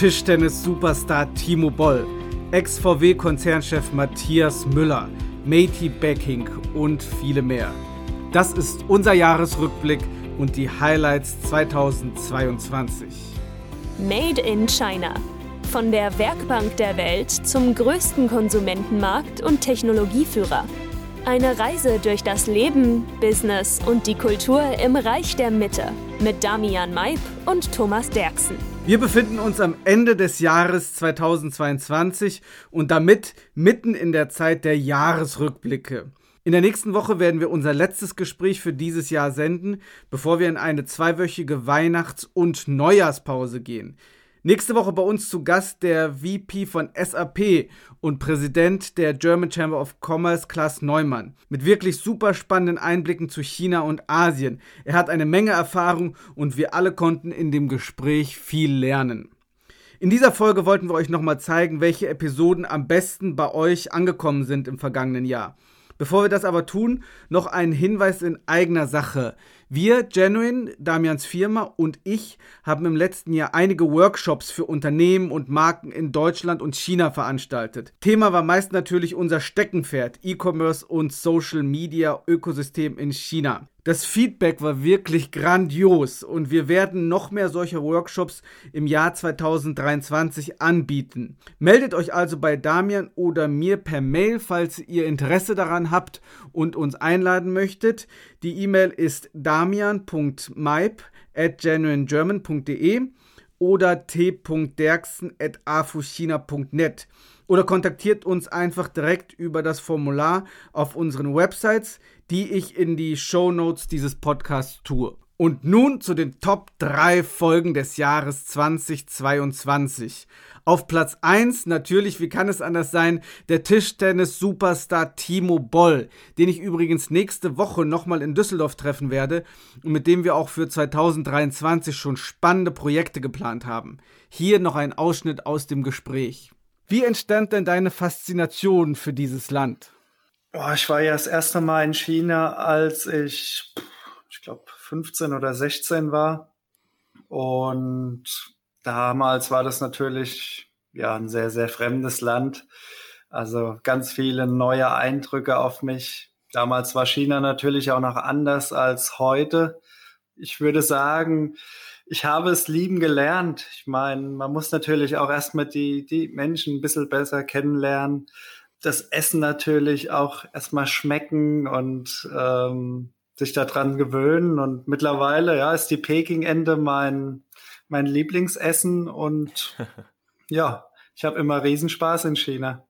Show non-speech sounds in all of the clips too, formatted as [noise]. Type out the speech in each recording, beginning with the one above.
Tischtennis-Superstar Timo Boll, Ex-VW-Konzernchef Matthias Müller, Matey Becking und viele mehr. Das ist unser Jahresrückblick und die Highlights 2022. Made in China. Von der Werkbank der Welt zum größten Konsumentenmarkt und Technologieführer. Eine Reise durch das Leben, Business und die Kultur im Reich der Mitte mit Damian Maib und Thomas Derksen. Wir befinden uns am Ende des Jahres 2022 und damit mitten in der Zeit der Jahresrückblicke. In der nächsten Woche werden wir unser letztes Gespräch für dieses Jahr senden, bevor wir in eine zweiwöchige Weihnachts- und Neujahrspause gehen. Nächste Woche bei uns zu Gast der VP von SAP und Präsident der German Chamber of Commerce, Klaas Neumann, mit wirklich super spannenden Einblicken zu China und Asien. Er hat eine Menge Erfahrung und wir alle konnten in dem Gespräch viel lernen. In dieser Folge wollten wir euch nochmal zeigen, welche Episoden am besten bei euch angekommen sind im vergangenen Jahr. Bevor wir das aber tun, noch ein Hinweis in eigener Sache. Wir, Genuine, Damians Firma und ich haben im letzten Jahr einige Workshops für Unternehmen und Marken in Deutschland und China veranstaltet. Thema war meist natürlich unser Steckenpferd, E-Commerce und Social Media Ökosystem in China. Das Feedback war wirklich grandios und wir werden noch mehr solcher Workshops im Jahr 2023 anbieten. Meldet euch also bei Damian oder mir per Mail, falls ihr Interesse daran habt und uns einladen möchtet. Die E-Mail ist damian.maip at genuinegerman.de oder t.derksen at afuchina.net oder kontaktiert uns einfach direkt über das Formular auf unseren Websites, die ich in die Show Notes dieses Podcasts tue. Und nun zu den Top 3 Folgen des Jahres 2022. Auf Platz 1 natürlich, wie kann es anders sein, der Tischtennis-Superstar Timo Boll, den ich übrigens nächste Woche nochmal in Düsseldorf treffen werde und mit dem wir auch für 2023 schon spannende Projekte geplant haben. Hier noch ein Ausschnitt aus dem Gespräch. Wie entstand denn deine Faszination für dieses Land? Ich war ja das erste Mal in China, als ich, ich glaube, 15 oder 16 war. Und damals war das natürlich ja ein sehr, sehr fremdes Land. Also ganz viele neue Eindrücke auf mich. Damals war China natürlich auch noch anders als heute. Ich würde sagen, ich habe es lieben gelernt. Ich meine, man muss natürlich auch erstmal die, die Menschen ein bisschen besser kennenlernen. Das Essen natürlich auch erstmal schmecken und ähm, sich daran gewöhnen. Und mittlerweile, ja, ist die Peking-Ente mein, mein Lieblingsessen. Und [laughs] ja, ich habe immer Riesenspaß in China.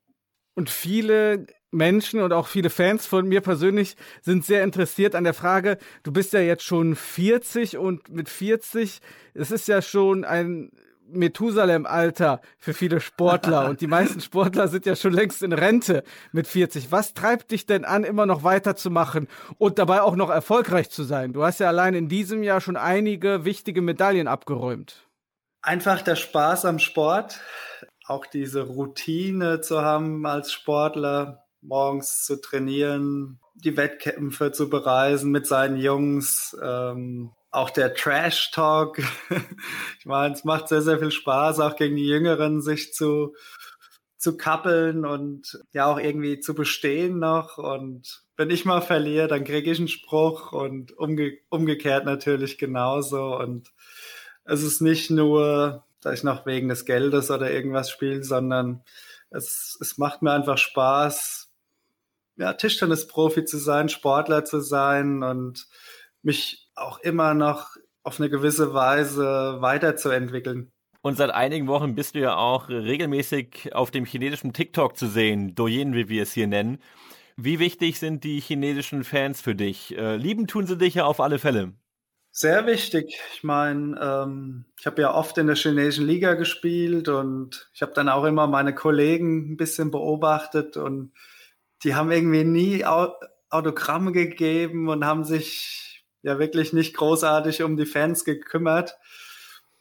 Und viele Menschen und auch viele Fans von mir persönlich sind sehr interessiert an der Frage, du bist ja jetzt schon 40 und mit 40, es ist ja schon ein Methusalem-Alter für viele Sportler und die meisten Sportler sind ja schon längst in Rente mit 40. Was treibt dich denn an, immer noch weiterzumachen und dabei auch noch erfolgreich zu sein? Du hast ja allein in diesem Jahr schon einige wichtige Medaillen abgeräumt. Einfach der Spaß am Sport, auch diese Routine zu haben als Sportler, morgens zu trainieren, die Wettkämpfe zu bereisen mit seinen Jungs, ähm, auch der Trash Talk. [laughs] ich meine, es macht sehr, sehr viel Spaß, auch gegen die Jüngeren sich zu, zu kappeln und ja auch irgendwie zu bestehen noch. Und wenn ich mal verliere, dann kriege ich einen Spruch und umge umgekehrt natürlich genauso. Und es ist nicht nur, dass ich noch wegen des Geldes oder irgendwas spiele, sondern es, es macht mir einfach Spaß, ja, Tischtennis-Profi zu sein, Sportler zu sein und mich auch immer noch auf eine gewisse Weise weiterzuentwickeln. Und seit einigen Wochen bist du ja auch regelmäßig auf dem chinesischen TikTok zu sehen, Douyin, wie wir es hier nennen. Wie wichtig sind die chinesischen Fans für dich? Äh, lieben tun sie dich ja auf alle Fälle. Sehr wichtig. Ich meine, ähm, ich habe ja oft in der chinesischen Liga gespielt und ich habe dann auch immer meine Kollegen ein bisschen beobachtet und die haben irgendwie nie Autogramme gegeben und haben sich ja wirklich nicht großartig um die Fans gekümmert,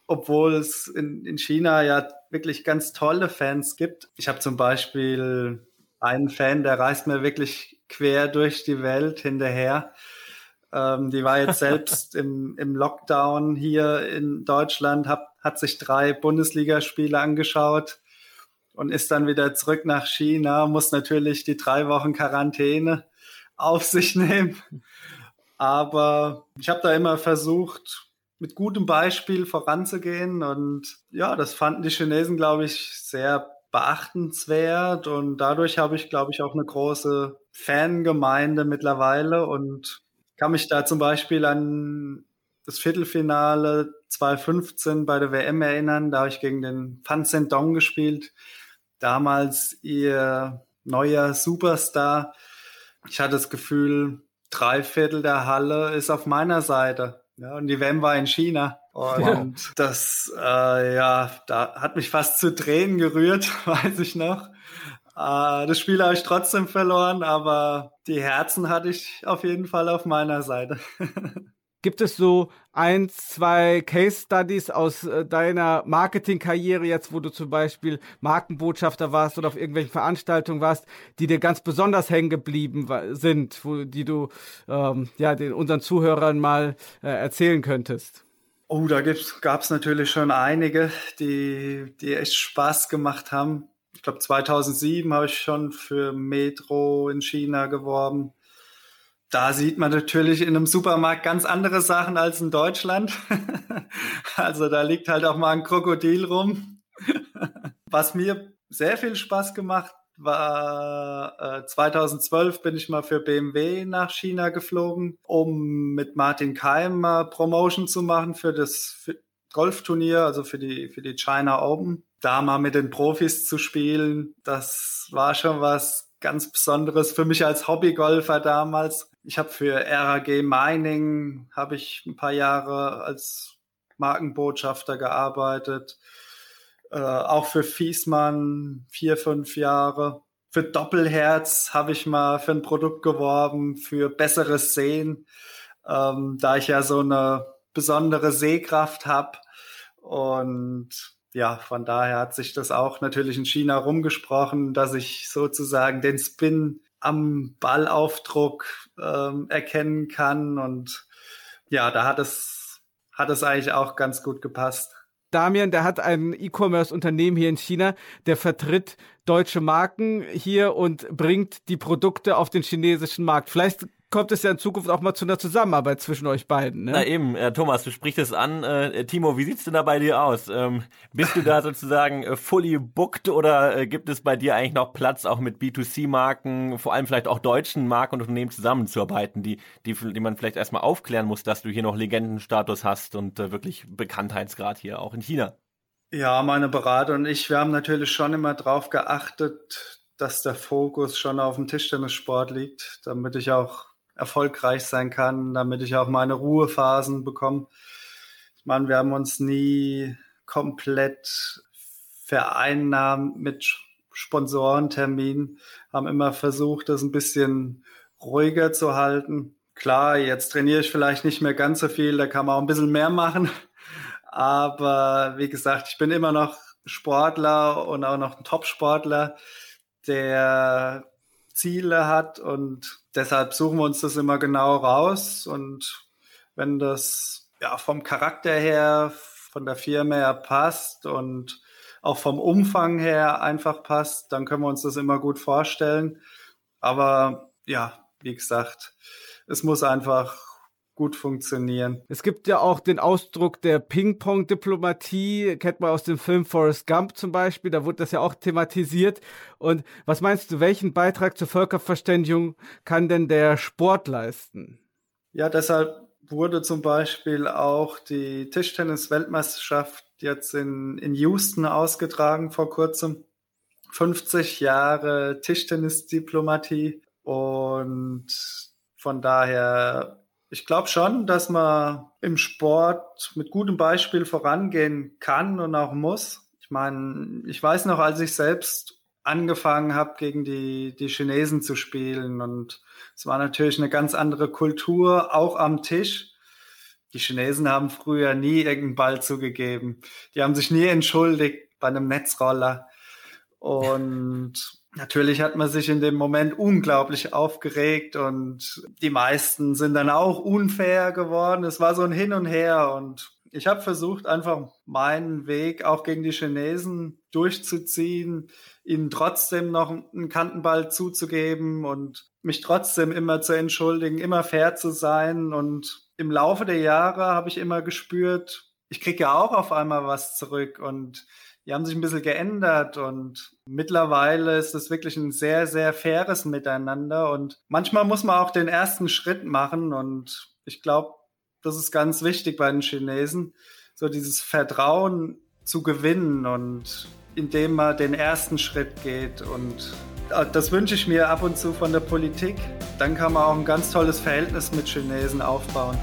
obwohl es in, in China ja wirklich ganz tolle Fans gibt. Ich habe zum Beispiel einen Fan, der reist mir wirklich quer durch die Welt hinterher. Ähm, die war jetzt [laughs] selbst im, im Lockdown hier in Deutschland, habe hat sich drei Bundesligaspiele angeschaut und ist dann wieder zurück nach China, muss natürlich die drei Wochen Quarantäne auf sich nehmen. Aber ich habe da immer versucht, mit gutem Beispiel voranzugehen. Und ja, das fanden die Chinesen, glaube ich, sehr beachtenswert. Und dadurch habe ich, glaube ich, auch eine große Fangemeinde mittlerweile und kann mich da zum Beispiel an das Viertelfinale 2015 bei der WM erinnern. Da habe ich gegen den Fan Zhendong gespielt. Damals ihr neuer Superstar. Ich hatte das Gefühl, drei Viertel der Halle ist auf meiner Seite. Ja, und die WM war in China. Und ja. das, äh, ja, da hat mich fast zu Tränen gerührt, [laughs] weiß ich noch. Äh, das Spiel habe ich trotzdem verloren, aber die Herzen hatte ich auf jeden Fall auf meiner Seite. [laughs] Gibt es so ein, zwei Case Studies aus äh, deiner Marketingkarriere jetzt, wo du zum Beispiel Markenbotschafter warst oder auf irgendwelchen Veranstaltungen warst, die dir ganz besonders hängen geblieben sind, wo, die du ähm, ja den unseren Zuhörern mal äh, erzählen könntest? Oh, da gab es natürlich schon einige, die, die echt Spaß gemacht haben. Ich glaube, 2007 habe ich schon für Metro in China geworben da sieht man natürlich in einem Supermarkt ganz andere Sachen als in Deutschland. [laughs] also da liegt halt auch mal ein Krokodil rum. [laughs] Was mir sehr viel Spaß gemacht war, äh, 2012 bin ich mal für BMW nach China geflogen, um mit Martin Keim Promotion zu machen für das Golfturnier, also für die, für die China Open. Da mal mit den Profis zu spielen, das war schon was ganz Besonderes für mich als Hobbygolfer damals. Ich habe für RAG Mining habe ich ein paar Jahre als Markenbotschafter gearbeitet. Äh, auch für Fiesmann vier, fünf Jahre. Für Doppelherz habe ich mal für ein Produkt geworben, für besseres Sehen, ähm, da ich ja so eine besondere Sehkraft habe. Und ja, von daher hat sich das auch natürlich in China rumgesprochen, dass ich sozusagen den Spin am Ballaufdruck ähm, erkennen kann. Und ja, da hat es, hat es eigentlich auch ganz gut gepasst. Damian, der hat ein E-Commerce-Unternehmen hier in China, der vertritt deutsche Marken hier und bringt die Produkte auf den chinesischen Markt. Vielleicht kommt es ja in Zukunft auch mal zu einer Zusammenarbeit zwischen euch beiden. Ne? Na eben, äh, Thomas, du sprichst es an. Äh, Timo, wie sieht's denn da bei dir aus? Ähm, bist du da [laughs] sozusagen äh, fully booked oder äh, gibt es bei dir eigentlich noch Platz, auch mit B2C-Marken, vor allem vielleicht auch deutschen Marken und Unternehmen zusammenzuarbeiten, die, die, die man vielleicht erstmal aufklären muss, dass du hier noch Legendenstatus hast und äh, wirklich Bekanntheitsgrad hier auch in China? Ja, meine Berater und ich, wir haben natürlich schon immer drauf geachtet, dass der Fokus schon auf dem Tischtennissport liegt, damit ich auch erfolgreich sein kann, damit ich auch meine Ruhephasen bekomme. Ich meine, wir haben uns nie komplett vereinnahmt mit Sponsorenterminen, haben immer versucht, das ein bisschen ruhiger zu halten. Klar, jetzt trainiere ich vielleicht nicht mehr ganz so viel, da kann man auch ein bisschen mehr machen. Aber wie gesagt, ich bin immer noch Sportler und auch noch ein Top-Sportler, der Ziele hat und deshalb suchen wir uns das immer genau raus und wenn das ja vom Charakter her, von der Firma her passt und auch vom Umfang her einfach passt, dann können wir uns das immer gut vorstellen. Aber ja, wie gesagt, es muss einfach gut funktionieren. Es gibt ja auch den Ausdruck der Ping-Pong-Diplomatie, kennt man aus dem Film Forrest Gump zum Beispiel, da wurde das ja auch thematisiert. Und was meinst du, welchen Beitrag zur Völkerverständigung kann denn der Sport leisten? Ja, deshalb wurde zum Beispiel auch die Tischtennis-Weltmeisterschaft jetzt in, in Houston ausgetragen vor kurzem. 50 Jahre Tischtennis-Diplomatie und von daher ich glaube schon, dass man im Sport mit gutem Beispiel vorangehen kann und auch muss. Ich meine, ich weiß noch, als ich selbst angefangen habe, gegen die, die Chinesen zu spielen und es war natürlich eine ganz andere Kultur, auch am Tisch. Die Chinesen haben früher nie irgendeinen Ball zugegeben. Die haben sich nie entschuldigt bei einem Netzroller. Und Natürlich hat man sich in dem Moment unglaublich aufgeregt und die meisten sind dann auch unfair geworden. Es war so ein Hin und Her und Ich habe versucht, einfach meinen Weg auch gegen die Chinesen durchzuziehen, ihnen trotzdem noch einen Kantenball zuzugeben und mich trotzdem immer zu entschuldigen, immer fair zu sein. Und im Laufe der Jahre habe ich immer gespürt, ich kriege ja auch auf einmal was zurück und die haben sich ein bisschen geändert und mittlerweile ist es wirklich ein sehr, sehr faires Miteinander und manchmal muss man auch den ersten Schritt machen und ich glaube, das ist ganz wichtig bei den Chinesen, so dieses Vertrauen zu gewinnen und indem man den ersten Schritt geht und äh, das wünsche ich mir ab und zu von der Politik. Dann kann man auch ein ganz tolles Verhältnis mit Chinesen aufbauen.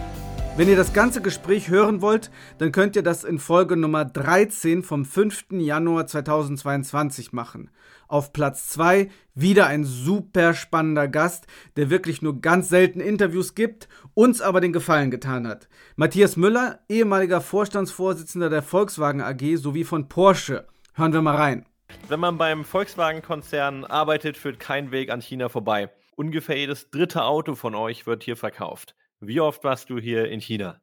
Wenn ihr das ganze Gespräch hören wollt, dann könnt ihr das in Folge Nummer 13 vom 5. Januar 2022 machen. Auf Platz 2 wieder ein super spannender Gast, der wirklich nur ganz selten Interviews gibt, uns aber den Gefallen getan hat. Matthias Müller, ehemaliger Vorstandsvorsitzender der Volkswagen AG sowie von Porsche. Hören wir mal rein. Wenn man beim Volkswagen-Konzern arbeitet, führt kein Weg an China vorbei. Ungefähr jedes dritte Auto von euch wird hier verkauft. Wie oft warst du hier in China?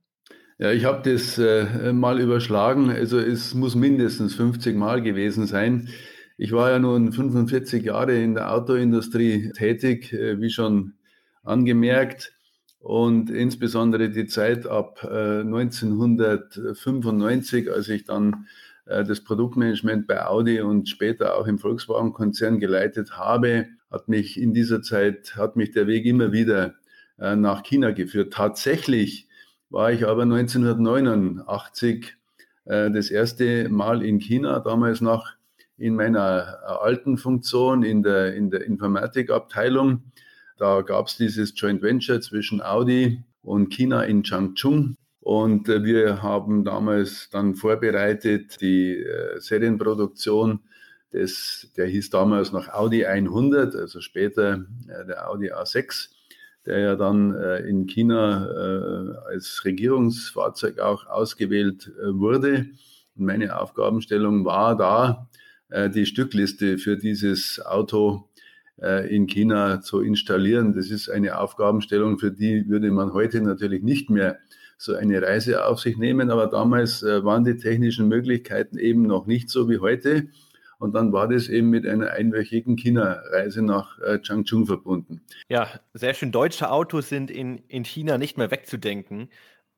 Ja, ich habe das äh, mal überschlagen. Also es muss mindestens 50 Mal gewesen sein. Ich war ja nun 45 Jahre in der Autoindustrie tätig, äh, wie schon angemerkt. Und insbesondere die Zeit ab äh, 1995, als ich dann äh, das Produktmanagement bei Audi und später auch im Volkswagen-Konzern geleitet habe, hat mich in dieser Zeit, hat mich der Weg immer wieder äh, nach China geführt. Tatsächlich war ich aber 1989 äh, das erste Mal in China, damals noch in meiner alten Funktion in der, in der Informatikabteilung. Da gab es dieses Joint Venture zwischen Audi und China in Changchun. Und äh, wir haben damals dann vorbereitet die Serienproduktion des, der hieß damals noch Audi 100, also später der Audi A6 der ja dann äh, in China äh, als Regierungsfahrzeug auch ausgewählt äh, wurde. Und meine Aufgabenstellung war da, äh, die Stückliste für dieses Auto äh, in China zu installieren. Das ist eine Aufgabenstellung, für die würde man heute natürlich nicht mehr so eine Reise auf sich nehmen, aber damals äh, waren die technischen Möglichkeiten eben noch nicht so wie heute. Und dann war das eben mit einer einwöchigen China-Reise nach äh, Changchun verbunden. Ja, sehr schön. Deutsche Autos sind in, in China nicht mehr wegzudenken.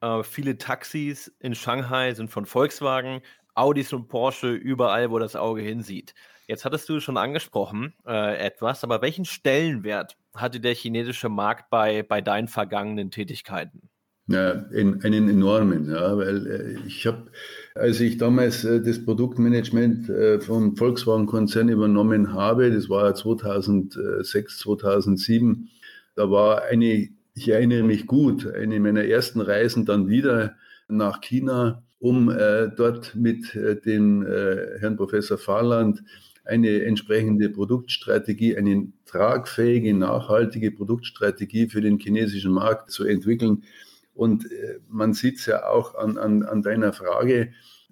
Äh, viele Taxis in Shanghai sind von Volkswagen, Audis und Porsche, überall, wo das Auge hinsieht. Jetzt hattest du schon angesprochen äh, etwas, aber welchen Stellenwert hatte der chinesische Markt bei, bei deinen vergangenen Tätigkeiten? Ja, in, einen enormen, ja, weil äh, ich habe, als ich damals äh, das Produktmanagement äh, vom Volkswagen-Konzern übernommen habe, das war 2006, 2007, da war eine, ich erinnere mich gut, eine meiner ersten Reisen dann wieder nach China, um äh, dort mit äh, dem äh, Herrn Professor Fahrland eine entsprechende Produktstrategie, eine tragfähige, nachhaltige Produktstrategie für den chinesischen Markt zu entwickeln. Und äh, man sieht es ja auch an, an, an deiner Frage,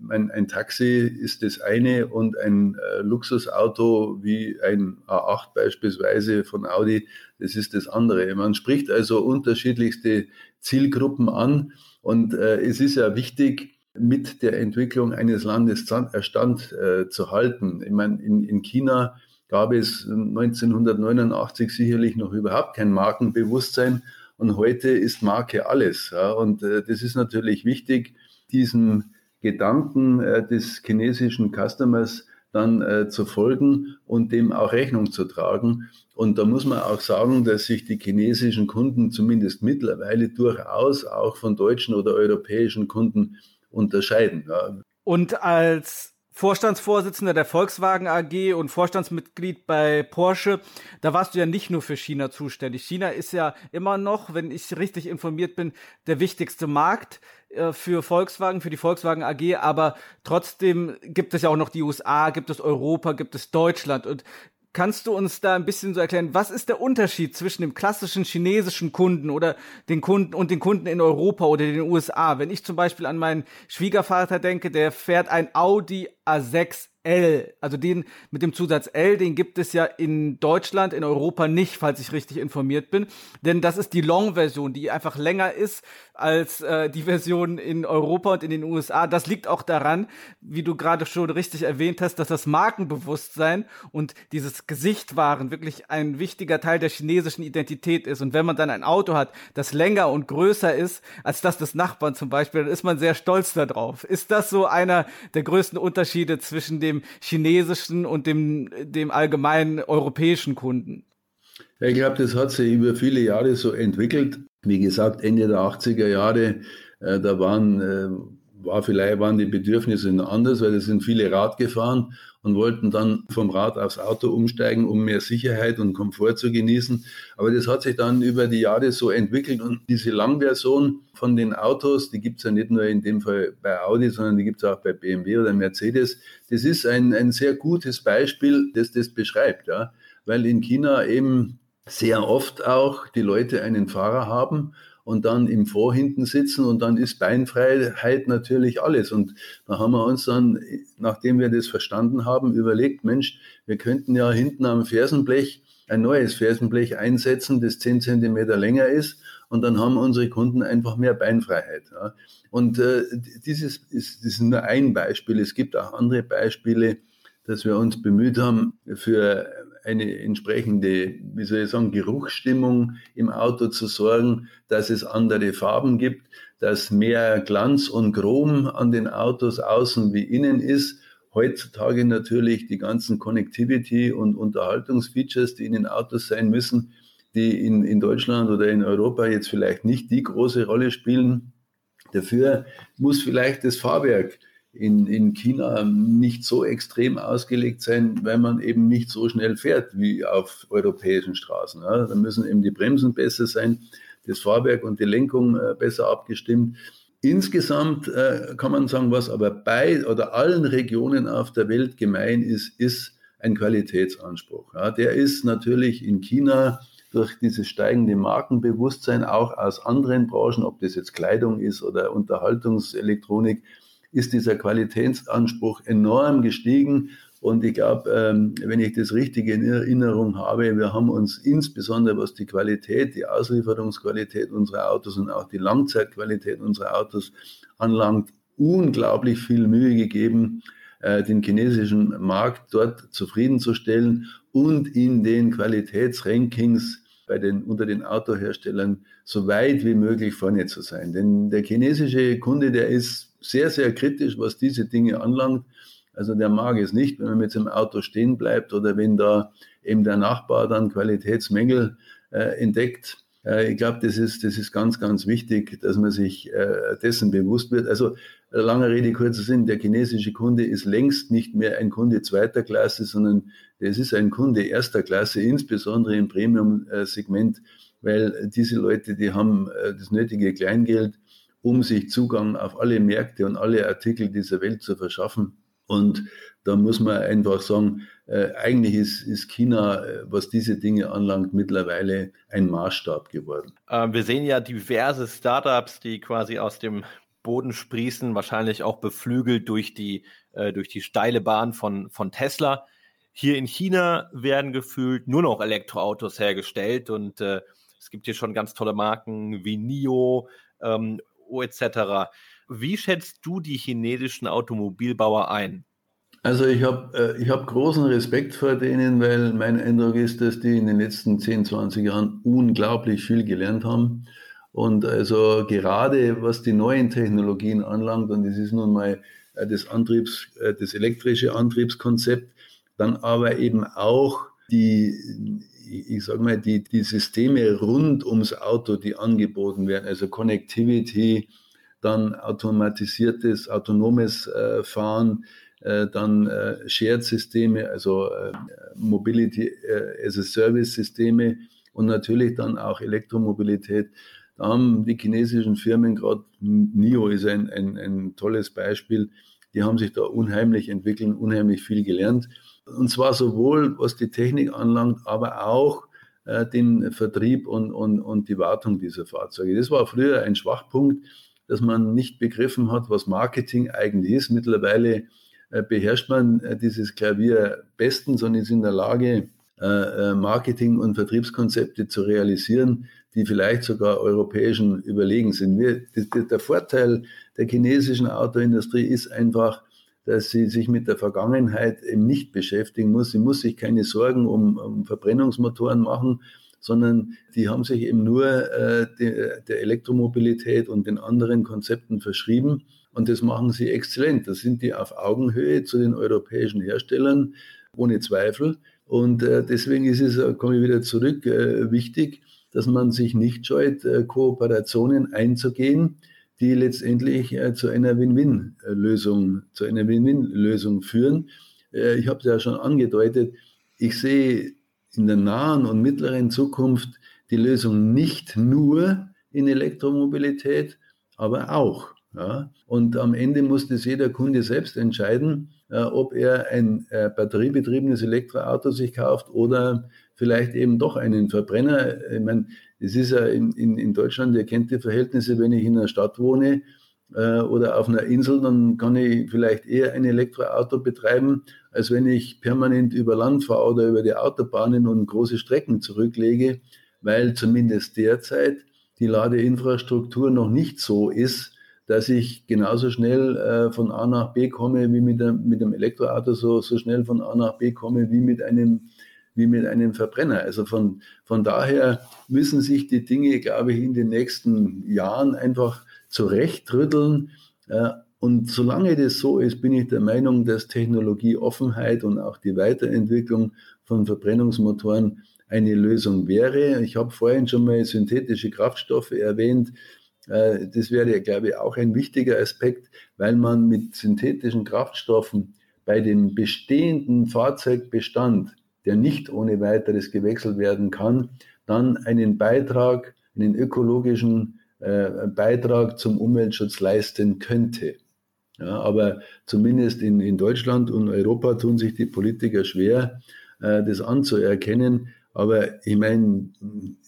ein, ein, Taxi ist das eine und ein äh, Luxusauto wie ein A8 beispielsweise von Audi, das ist das andere. Man spricht also unterschiedlichste Zielgruppen an und äh, es ist ja wichtig, mit der Entwicklung eines Landes Stand äh, zu halten. Ich meine, in, in China gab es 1989 sicherlich noch überhaupt kein Markenbewusstsein und heute ist Marke alles. Ja. Und äh, das ist natürlich wichtig, diesen Gedanken äh, des chinesischen Customers dann äh, zu folgen und dem auch Rechnung zu tragen. Und da muss man auch sagen, dass sich die chinesischen Kunden zumindest mittlerweile durchaus auch von deutschen oder europäischen Kunden unterscheiden. Ja. Und als Vorstandsvorsitzender der Volkswagen AG und Vorstandsmitglied bei Porsche, da warst du ja nicht nur für China zuständig. China ist ja immer noch, wenn ich richtig informiert bin, der wichtigste Markt äh, für Volkswagen, für die Volkswagen AG, aber trotzdem gibt es ja auch noch die USA, gibt es Europa, gibt es Deutschland. Und Kannst du uns da ein bisschen so erklären, was ist der Unterschied zwischen dem klassischen chinesischen Kunden oder den Kunden und den Kunden in Europa oder den USA? Wenn ich zum Beispiel an meinen Schwiegervater denke, der fährt ein Audi A6 L, also den mit dem Zusatz L, den gibt es ja in Deutschland, in Europa nicht, falls ich richtig informiert bin. Denn das ist die Long-Version, die einfach länger ist als äh, die Version in Europa und in den USA. Das liegt auch daran, wie du gerade schon richtig erwähnt hast, dass das Markenbewusstsein und dieses Gesichtwaren wirklich ein wichtiger Teil der chinesischen Identität ist. Und wenn man dann ein Auto hat, das länger und größer ist als das des Nachbarn zum Beispiel, dann ist man sehr stolz darauf. Ist das so einer der größten Unterschiede zwischen dem chinesischen und dem, dem allgemeinen europäischen Kunden? Ich glaube, das hat sich über viele Jahre so entwickelt. Wie gesagt, Ende der 80er Jahre, äh, da waren, äh, war vielleicht, waren die Bedürfnisse anders, weil es sind viele Rad gefahren und wollten dann vom Rad aufs Auto umsteigen, um mehr Sicherheit und Komfort zu genießen. Aber das hat sich dann über die Jahre so entwickelt und diese Langversion von den Autos, die gibt es ja nicht nur in dem Fall bei Audi, sondern die gibt es auch bei BMW oder Mercedes. Das ist ein, ein sehr gutes Beispiel, das das beschreibt, ja. Weil in China eben sehr oft auch die Leute einen Fahrer haben und dann im Vorhinten sitzen und dann ist Beinfreiheit natürlich alles. Und da haben wir uns dann, nachdem wir das verstanden haben, überlegt, Mensch, wir könnten ja hinten am Fersenblech ein neues Fersenblech einsetzen, das 10 Zentimeter länger ist und dann haben unsere Kunden einfach mehr Beinfreiheit. Ja. Und äh, dieses ist, ist nur ein Beispiel. Es gibt auch andere Beispiele, dass wir uns bemüht haben, für eine entsprechende, wie soll ich sagen, Geruchsstimmung im Auto zu sorgen, dass es andere Farben gibt, dass mehr Glanz und Chrom an den Autos außen wie innen ist. Heutzutage natürlich die ganzen Connectivity und Unterhaltungsfeatures, die in den Autos sein müssen, die in, in Deutschland oder in Europa jetzt vielleicht nicht die große Rolle spielen. Dafür muss vielleicht das Fahrwerk in, in China nicht so extrem ausgelegt sein, weil man eben nicht so schnell fährt wie auf europäischen Straßen. Ja. Da müssen eben die Bremsen besser sein, das Fahrwerk und die Lenkung äh, besser abgestimmt. Insgesamt äh, kann man sagen, was aber bei oder allen Regionen auf der Welt gemein ist, ist ein Qualitätsanspruch. Ja. Der ist natürlich in China durch dieses steigende Markenbewusstsein auch aus anderen Branchen, ob das jetzt Kleidung ist oder Unterhaltungselektronik, ist dieser Qualitätsanspruch enorm gestiegen. Und ich glaube, ähm, wenn ich das richtige in Erinnerung habe, wir haben uns insbesondere was die Qualität, die Auslieferungsqualität unserer Autos und auch die Langzeitqualität unserer Autos anlangt, unglaublich viel Mühe gegeben, äh, den chinesischen Markt dort zufriedenzustellen und in den Qualitätsrankings bei den, unter den Autoherstellern so weit wie möglich vorne zu sein. Denn der chinesische Kunde, der ist sehr, sehr kritisch, was diese Dinge anlangt. Also der mag es nicht, wenn man mit seinem Auto stehen bleibt oder wenn da eben der Nachbar dann Qualitätsmängel äh, entdeckt. Äh, ich glaube, das ist, das ist ganz, ganz wichtig, dass man sich äh, dessen bewusst wird. Also äh, lange Rede, kurzer Sinn, der chinesische Kunde ist längst nicht mehr ein Kunde zweiter Klasse, sondern es ist ein Kunde erster Klasse, insbesondere im Premium-Segment, weil diese Leute, die haben äh, das nötige Kleingeld, um sich Zugang auf alle Märkte und alle Artikel dieser Welt zu verschaffen. Und da muss man einfach sagen, äh, eigentlich ist, ist China, äh, was diese Dinge anlangt, mittlerweile ein Maßstab geworden. Äh, wir sehen ja diverse Startups, die quasi aus dem Boden sprießen, wahrscheinlich auch beflügelt durch die, äh, durch die steile Bahn von, von Tesla. Hier in China werden gefühlt nur noch Elektroautos hergestellt und äh, es gibt hier schon ganz tolle Marken wie NIO ähm, etc. Wie schätzt du die chinesischen Automobilbauer ein? Also ich habe äh, hab großen Respekt vor denen, weil mein Eindruck ist, dass die in den letzten 10, 20 Jahren unglaublich viel gelernt haben. Und also gerade was die neuen Technologien anlangt, und das ist nun mal äh, das Antriebs, äh, das elektrische Antriebskonzept, dann aber eben auch die ich sage mal, die, die Systeme rund ums Auto, die angeboten werden, also Connectivity, dann automatisiertes, autonomes äh, Fahren, äh, dann äh, Shared-Systeme, also äh, Mobility äh, as a Service-Systeme und natürlich dann auch Elektromobilität. Da haben die chinesischen Firmen, gerade NIO ist ein, ein, ein tolles Beispiel, die haben sich da unheimlich entwickelt, unheimlich viel gelernt. Und zwar sowohl was die Technik anlangt, aber auch äh, den Vertrieb und, und, und die Wartung dieser Fahrzeuge. Das war früher ein Schwachpunkt, dass man nicht begriffen hat, was Marketing eigentlich ist. Mittlerweile äh, beherrscht man äh, dieses Klavier bestens und ist in der Lage, äh, Marketing- und Vertriebskonzepte zu realisieren, die vielleicht sogar europäischen überlegen sind. Wir, der Vorteil der chinesischen Autoindustrie ist einfach, dass sie sich mit der Vergangenheit eben nicht beschäftigen muss. Sie muss sich keine Sorgen um, um Verbrennungsmotoren machen, sondern die haben sich eben nur äh, de, der Elektromobilität und den anderen Konzepten verschrieben. Und das machen sie exzellent. Da sind die auf Augenhöhe zu den europäischen Herstellern, ohne Zweifel. Und äh, deswegen ist es, äh, komme ich wieder zurück, äh, wichtig, dass man sich nicht scheut, äh, Kooperationen einzugehen, die letztendlich äh, zu einer Win-Win-Lösung, zu einer Win-Win-Lösung führen. Äh, ich habe es ja schon angedeutet. Ich sehe in der nahen und mittleren Zukunft die Lösung nicht nur in Elektromobilität, aber auch. Ja? Und am Ende muss das jeder Kunde selbst entscheiden, äh, ob er ein äh, batteriebetriebenes Elektroauto sich kauft oder vielleicht eben doch einen Verbrenner. Ich meine, es ist ja in, in, in Deutschland, ihr kennt die Verhältnisse, wenn ich in einer Stadt wohne äh, oder auf einer Insel, dann kann ich vielleicht eher ein Elektroauto betreiben, als wenn ich permanent über Land fahre oder über die Autobahnen und große Strecken zurücklege, weil zumindest derzeit die Ladeinfrastruktur noch nicht so ist, dass ich genauso schnell äh, von A nach B komme, wie mit, der, mit dem Elektroauto so, so schnell von A nach B komme, wie mit einem, wie mit einem Verbrenner. Also von, von daher müssen sich die Dinge, glaube ich, in den nächsten Jahren einfach zurechtrütteln. Äh, und solange das so ist, bin ich der Meinung, dass Technologieoffenheit und auch die Weiterentwicklung von Verbrennungsmotoren eine Lösung wäre. Ich habe vorhin schon mal synthetische Kraftstoffe erwähnt. Äh, das wäre, glaube ich, auch ein wichtiger Aspekt, weil man mit synthetischen Kraftstoffen bei dem bestehenden Fahrzeugbestand, der nicht ohne weiteres gewechselt werden kann, dann einen Beitrag, einen ökologischen äh, Beitrag zum Umweltschutz leisten könnte. Ja, aber zumindest in, in Deutschland und Europa tun sich die Politiker schwer, äh, das anzuerkennen. Aber ich meine,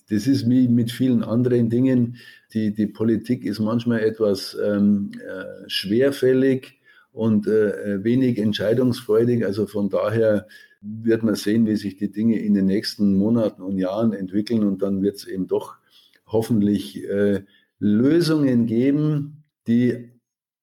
das ist wie mit vielen anderen Dingen. Die, die Politik ist manchmal etwas ähm, äh, schwerfällig und äh, wenig entscheidungsfreudig. Also von daher wird man sehen, wie sich die Dinge in den nächsten Monaten und Jahren entwickeln und dann wird es eben doch hoffentlich äh, Lösungen geben, die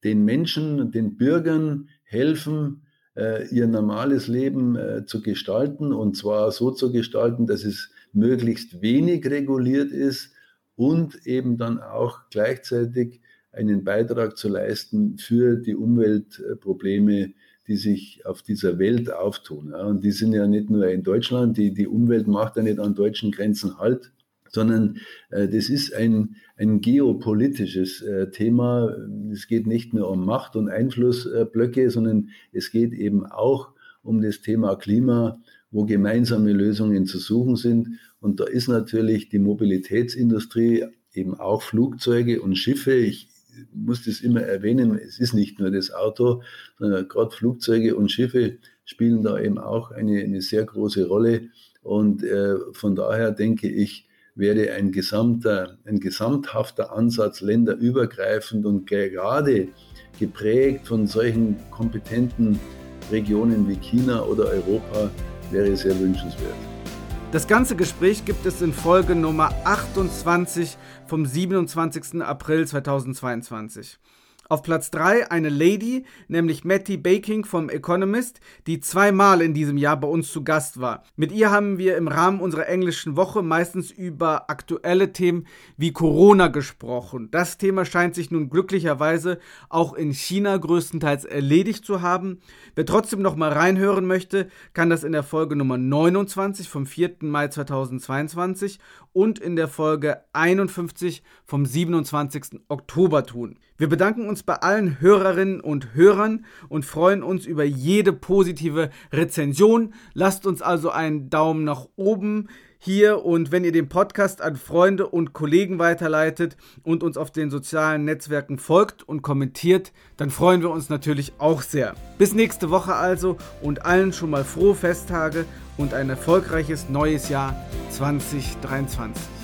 den Menschen, den Bürgern helfen, äh, ihr normales Leben äh, zu gestalten und zwar so zu gestalten, dass es möglichst wenig reguliert ist und eben dann auch gleichzeitig einen Beitrag zu leisten für die Umweltprobleme, die sich auf dieser Welt auftun. Ja, und die sind ja nicht nur in Deutschland, die, die Umwelt macht ja nicht an deutschen Grenzen Halt, sondern äh, das ist ein, ein geopolitisches äh, Thema. Es geht nicht nur um Macht und Einflussblöcke, sondern es geht eben auch um das Thema Klima, wo gemeinsame Lösungen zu suchen sind. Und da ist natürlich die Mobilitätsindustrie, eben auch Flugzeuge und Schiffe. Ich muss das immer erwähnen, es ist nicht nur das Auto, sondern gerade Flugzeuge und Schiffe spielen da eben auch eine, eine sehr große Rolle. Und äh, von daher denke ich, wäre ein gesamter, ein gesamthafter Ansatz länderübergreifend und gerade geprägt von solchen kompetenten Regionen wie China oder Europa wäre sehr wünschenswert. Das ganze Gespräch gibt es in Folge Nummer 28 vom 27. April 2022. Auf Platz 3 eine Lady, nämlich Matty Baking vom Economist, die zweimal in diesem Jahr bei uns zu Gast war. Mit ihr haben wir im Rahmen unserer englischen Woche meistens über aktuelle Themen wie Corona gesprochen. Das Thema scheint sich nun glücklicherweise auch in China größtenteils erledigt zu haben. Wer trotzdem noch mal reinhören möchte, kann das in der Folge Nummer 29 vom 4. Mai 2022 und in der Folge 51 vom 27. Oktober tun. Wir bedanken uns bei allen Hörerinnen und Hörern und freuen uns über jede positive Rezension. Lasst uns also einen Daumen nach oben hier und wenn ihr den Podcast an Freunde und Kollegen weiterleitet und uns auf den sozialen Netzwerken folgt und kommentiert, dann freuen wir uns natürlich auch sehr. Bis nächste Woche also und allen schon mal frohe Festtage und ein erfolgreiches neues Jahr 2023.